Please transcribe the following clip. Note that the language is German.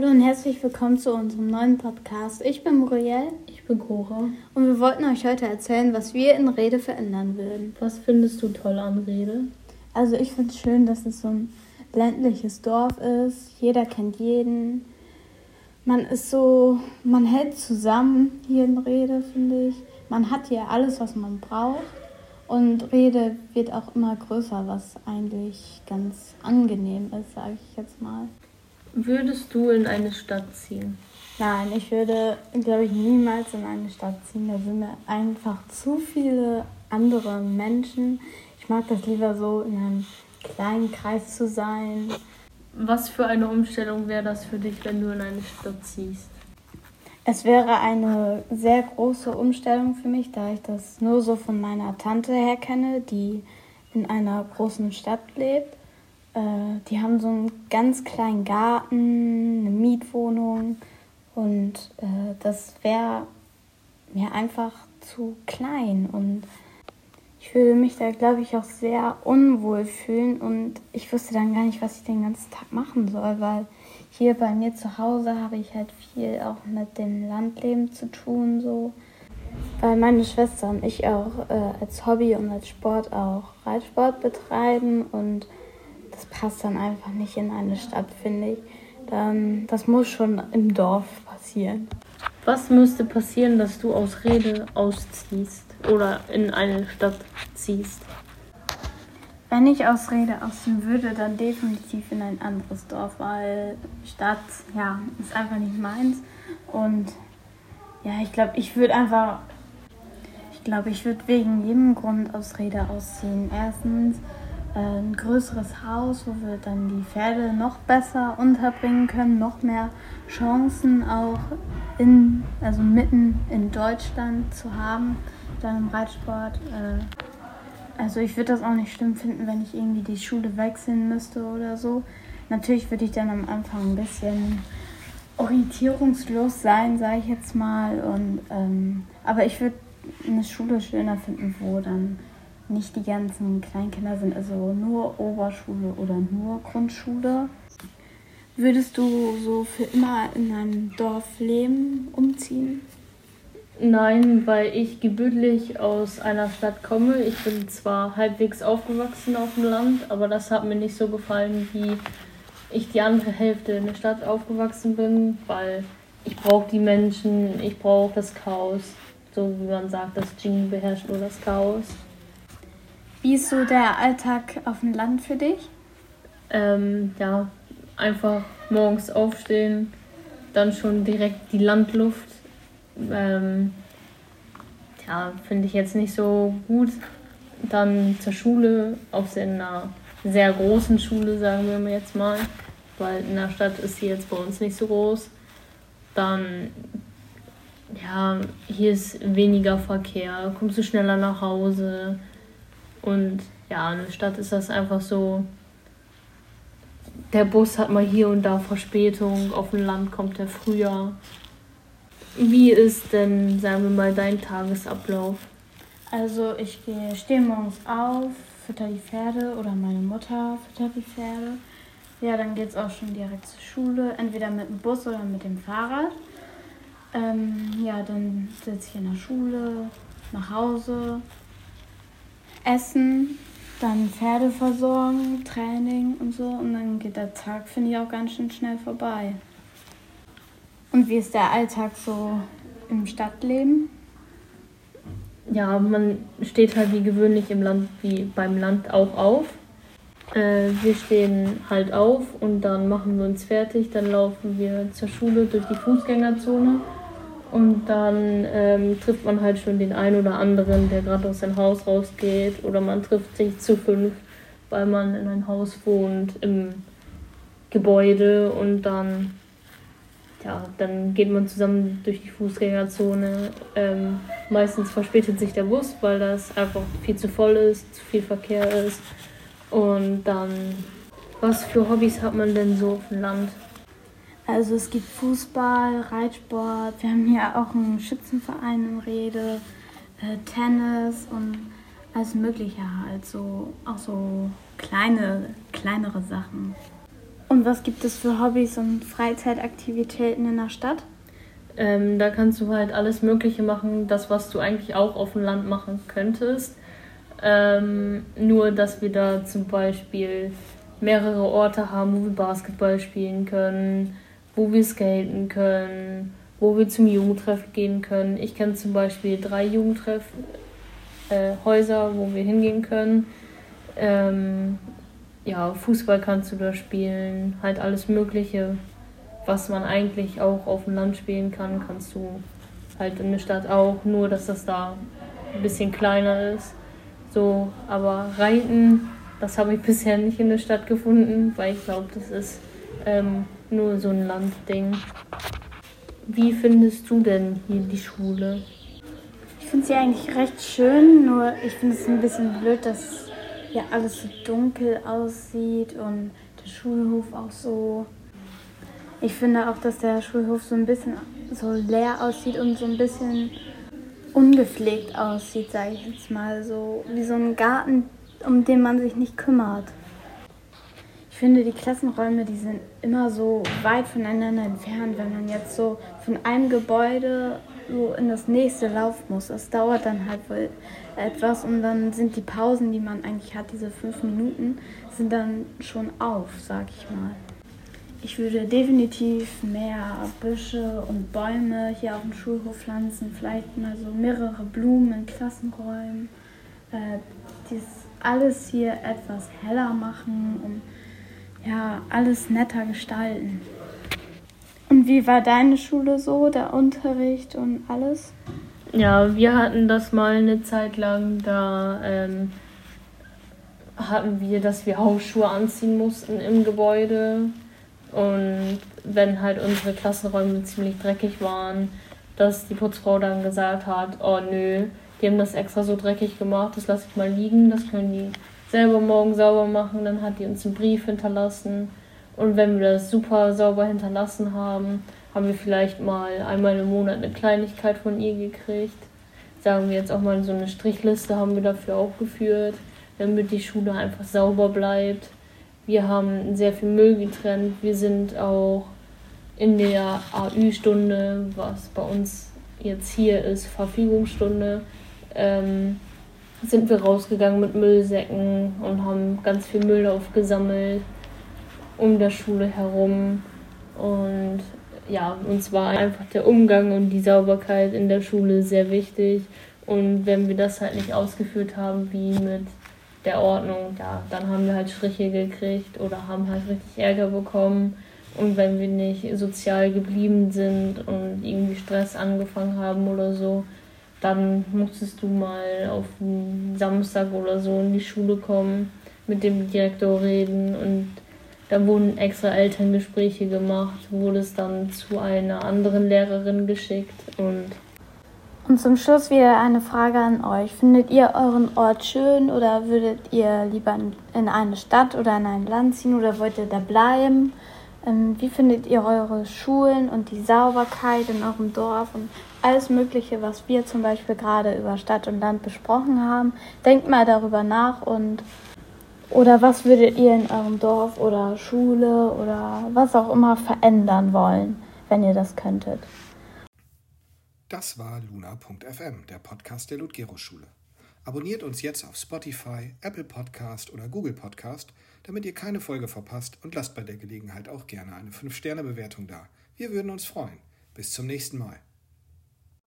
Hallo und herzlich willkommen zu unserem neuen Podcast. Ich bin Muriel. Ich bin Cora. Und wir wollten euch heute erzählen, was wir in Rede verändern würden. Was findest du toll an Rede? Also ich finde es schön, dass es so ein ländliches Dorf ist. Jeder kennt jeden. Man ist so, man hält zusammen hier in Rede, finde ich. Man hat hier alles, was man braucht. Und Rede wird auch immer größer, was eigentlich ganz angenehm ist, sage ich jetzt mal. Würdest du in eine Stadt ziehen? Nein, ich würde, glaube ich, niemals in eine Stadt ziehen. Da sind mir einfach zu viele andere Menschen. Ich mag das lieber so, in einem kleinen Kreis zu sein. Was für eine Umstellung wäre das für dich, wenn du in eine Stadt ziehst? Es wäre eine sehr große Umstellung für mich, da ich das nur so von meiner Tante her kenne, die in einer großen Stadt lebt. Äh, die haben so einen ganz kleinen Garten, eine Mietwohnung und äh, das wäre mir einfach zu klein und ich würde mich da, glaube ich, auch sehr unwohl fühlen und ich wüsste dann gar nicht, was ich den ganzen Tag machen soll, weil hier bei mir zu Hause habe ich halt viel auch mit dem Landleben zu tun, so. Weil meine Schwester und ich auch äh, als Hobby und als Sport auch Reitsport betreiben und das passt dann einfach nicht in eine Stadt, finde ich. Dann, das muss schon im Dorf passieren. Was müsste passieren, dass du aus Rede ausziehst oder in eine Stadt ziehst? Wenn ich aus Rede ausziehen würde, dann definitiv in ein anderes Dorf, weil Stadt, ja, ist einfach nicht meins. Und ja, ich glaube, ich würde einfach, ich glaube, ich würde wegen jedem Grund aus Rede ausziehen. Erstens ein größeres Haus, wo wir dann die Pferde noch besser unterbringen können, noch mehr Chancen auch in, also mitten in Deutschland zu haben, dann im Reitsport. Äh, also ich würde das auch nicht schlimm finden, wenn ich irgendwie die Schule wechseln müsste oder so. Natürlich würde ich dann am Anfang ein bisschen orientierungslos sein, sage ich jetzt mal. Und, ähm, aber ich würde eine Schule schöner finden, wo dann nicht die ganzen Kleinkinder sind, also nur Oberschule oder nur Grundschule. Würdest du so für immer in einem Dorf leben, umziehen? Nein, weil ich gebürtig aus einer Stadt komme. Ich bin zwar halbwegs aufgewachsen auf dem Land, aber das hat mir nicht so gefallen, wie ich die andere Hälfte in der Stadt aufgewachsen bin, weil ich brauche die Menschen, ich brauche das Chaos. So wie man sagt, das Genie beherrscht nur das Chaos. Wie ist so der Alltag auf dem Land für dich? Ähm, ja, einfach morgens aufstehen, dann schon direkt die Landluft ähm, ja, finde ich jetzt nicht so gut. Dann zur Schule, auf einer sehr großen Schule, sagen wir jetzt mal, weil in der Stadt ist sie jetzt bei uns nicht so groß. Dann, ja, hier ist weniger Verkehr, kommst du schneller nach Hause. Und ja, in der Stadt ist das einfach so, der Bus hat mal hier und da Verspätung, auf dem Land kommt er früher. Wie ist denn, sagen wir mal, dein Tagesablauf? Also ich stehe morgens auf, fütter die Pferde oder meine Mutter füttert die Pferde. Ja, dann geht es auch schon direkt zur Schule, entweder mit dem Bus oder mit dem Fahrrad. Ähm, ja, dann sitze ich in der Schule, nach Hause, essen, dann Pferde versorgen, Training und so. Und dann geht der Tag, finde ich, auch ganz schön schnell vorbei. Und wie ist der Alltag so im Stadtleben? Ja, man steht halt wie gewöhnlich im Land, wie beim Land auch auf. Äh, wir stehen halt auf und dann machen wir uns fertig, dann laufen wir zur Schule durch die Fußgängerzone und dann ähm, trifft man halt schon den einen oder anderen, der gerade aus seinem Haus rausgeht oder man trifft sich zu fünf, weil man in ein Haus wohnt im Gebäude und dann ja, dann geht man zusammen durch die Fußgängerzone. Ähm, meistens verspätet sich der Bus, weil das einfach viel zu voll ist, zu viel Verkehr ist. Und dann, was für Hobbys hat man denn so auf dem Land? Also es gibt Fußball, Reitsport, wir haben hier auch einen Schützenverein in Rede, äh, Tennis und alles Mögliche halt, so, auch so kleine, kleinere Sachen. Und was gibt es für Hobbys und Freizeitaktivitäten in der Stadt? Ähm, da kannst du halt alles Mögliche machen, das, was du eigentlich auch auf dem Land machen könntest. Ähm, nur, dass wir da zum Beispiel mehrere Orte haben, wo wir Basketball spielen können, wo wir skaten können, wo wir zum Jugendtreff gehen können. Ich kenne zum Beispiel drei Jugendtreffhäuser, äh, wo wir hingehen können. Ähm, ja, Fußball kannst du da spielen, halt alles Mögliche, was man eigentlich auch auf dem Land spielen kann, kannst du halt in der Stadt auch, nur dass das da ein bisschen kleiner ist. So, aber Reiten, das habe ich bisher nicht in der Stadt gefunden, weil ich glaube, das ist ähm, nur so ein Landding. Wie findest du denn hier die Schule? Ich finde sie eigentlich recht schön, nur ich finde es ein bisschen blöd, dass ja alles so dunkel aussieht und der Schulhof auch so. Ich finde auch, dass der Schulhof so ein bisschen so leer aussieht und so ein bisschen ungepflegt aussieht, sage ich jetzt mal. So wie so ein Garten, um den man sich nicht kümmert. Ich finde, die Klassenräume, die sind immer so weit voneinander entfernt, wenn man jetzt so von einem Gebäude so in das nächste laufen muss. Das dauert dann halt wohl etwas und dann sind die Pausen, die man eigentlich hat, diese fünf Minuten, sind dann schon auf, sag ich mal. Ich würde definitiv mehr Büsche und Bäume hier auf dem Schulhof pflanzen, vielleicht mal so mehrere Blumen in Klassenräumen. Äh, dies alles hier etwas heller machen und ja, alles netter gestalten. Und wie war deine Schule so, der Unterricht und alles? Ja, wir hatten das mal eine Zeit lang, da ähm, hatten wir, dass wir Hausschuhe anziehen mussten im Gebäude. Und wenn halt unsere Klassenräume ziemlich dreckig waren, dass die Putzfrau dann gesagt hat, oh nö, die haben das extra so dreckig gemacht, das lasse ich mal liegen, das können die selber morgen sauber machen. Dann hat die uns einen Brief hinterlassen. Und wenn wir das super sauber hinterlassen haben, haben wir vielleicht mal einmal im Monat eine Kleinigkeit von ihr gekriegt. Sagen wir jetzt auch mal so eine Strichliste haben wir dafür auch geführt, damit die Schule einfach sauber bleibt. Wir haben sehr viel Müll getrennt. Wir sind auch in der AÜ-Stunde, was bei uns jetzt hier ist, Verfügungsstunde, ähm, sind wir rausgegangen mit Müllsäcken und haben ganz viel Müll aufgesammelt um der Schule herum. Und ja, uns war einfach der Umgang und die Sauberkeit in der Schule sehr wichtig. Und wenn wir das halt nicht ausgeführt haben, wie mit der Ordnung, ja, dann haben wir halt Striche gekriegt oder haben halt richtig Ärger bekommen. Und wenn wir nicht sozial geblieben sind und irgendwie Stress angefangen haben oder so, dann musstest du mal auf Samstag oder so in die Schule kommen, mit dem Direktor reden und da wurden extra Elterngespräche gemacht, wurde es dann zu einer anderen Lehrerin geschickt und und zum Schluss wieder eine Frage an euch. Findet ihr euren Ort schön oder würdet ihr lieber in eine Stadt oder in ein Land ziehen oder wollt ihr da bleiben? Ähm, wie findet ihr eure Schulen und die Sauberkeit in eurem Dorf und alles Mögliche, was wir zum Beispiel gerade über Stadt und Land besprochen haben? Denkt mal darüber nach und oder was würdet ihr in eurem Dorf oder Schule oder was auch immer verändern wollen, wenn ihr das könntet? Das war luna.fm, der Podcast der Ludgero-Schule. Abonniert uns jetzt auf Spotify, Apple Podcast oder Google Podcast, damit ihr keine Folge verpasst und lasst bei der Gelegenheit auch gerne eine 5-Sterne-Bewertung da. Wir würden uns freuen. Bis zum nächsten Mal.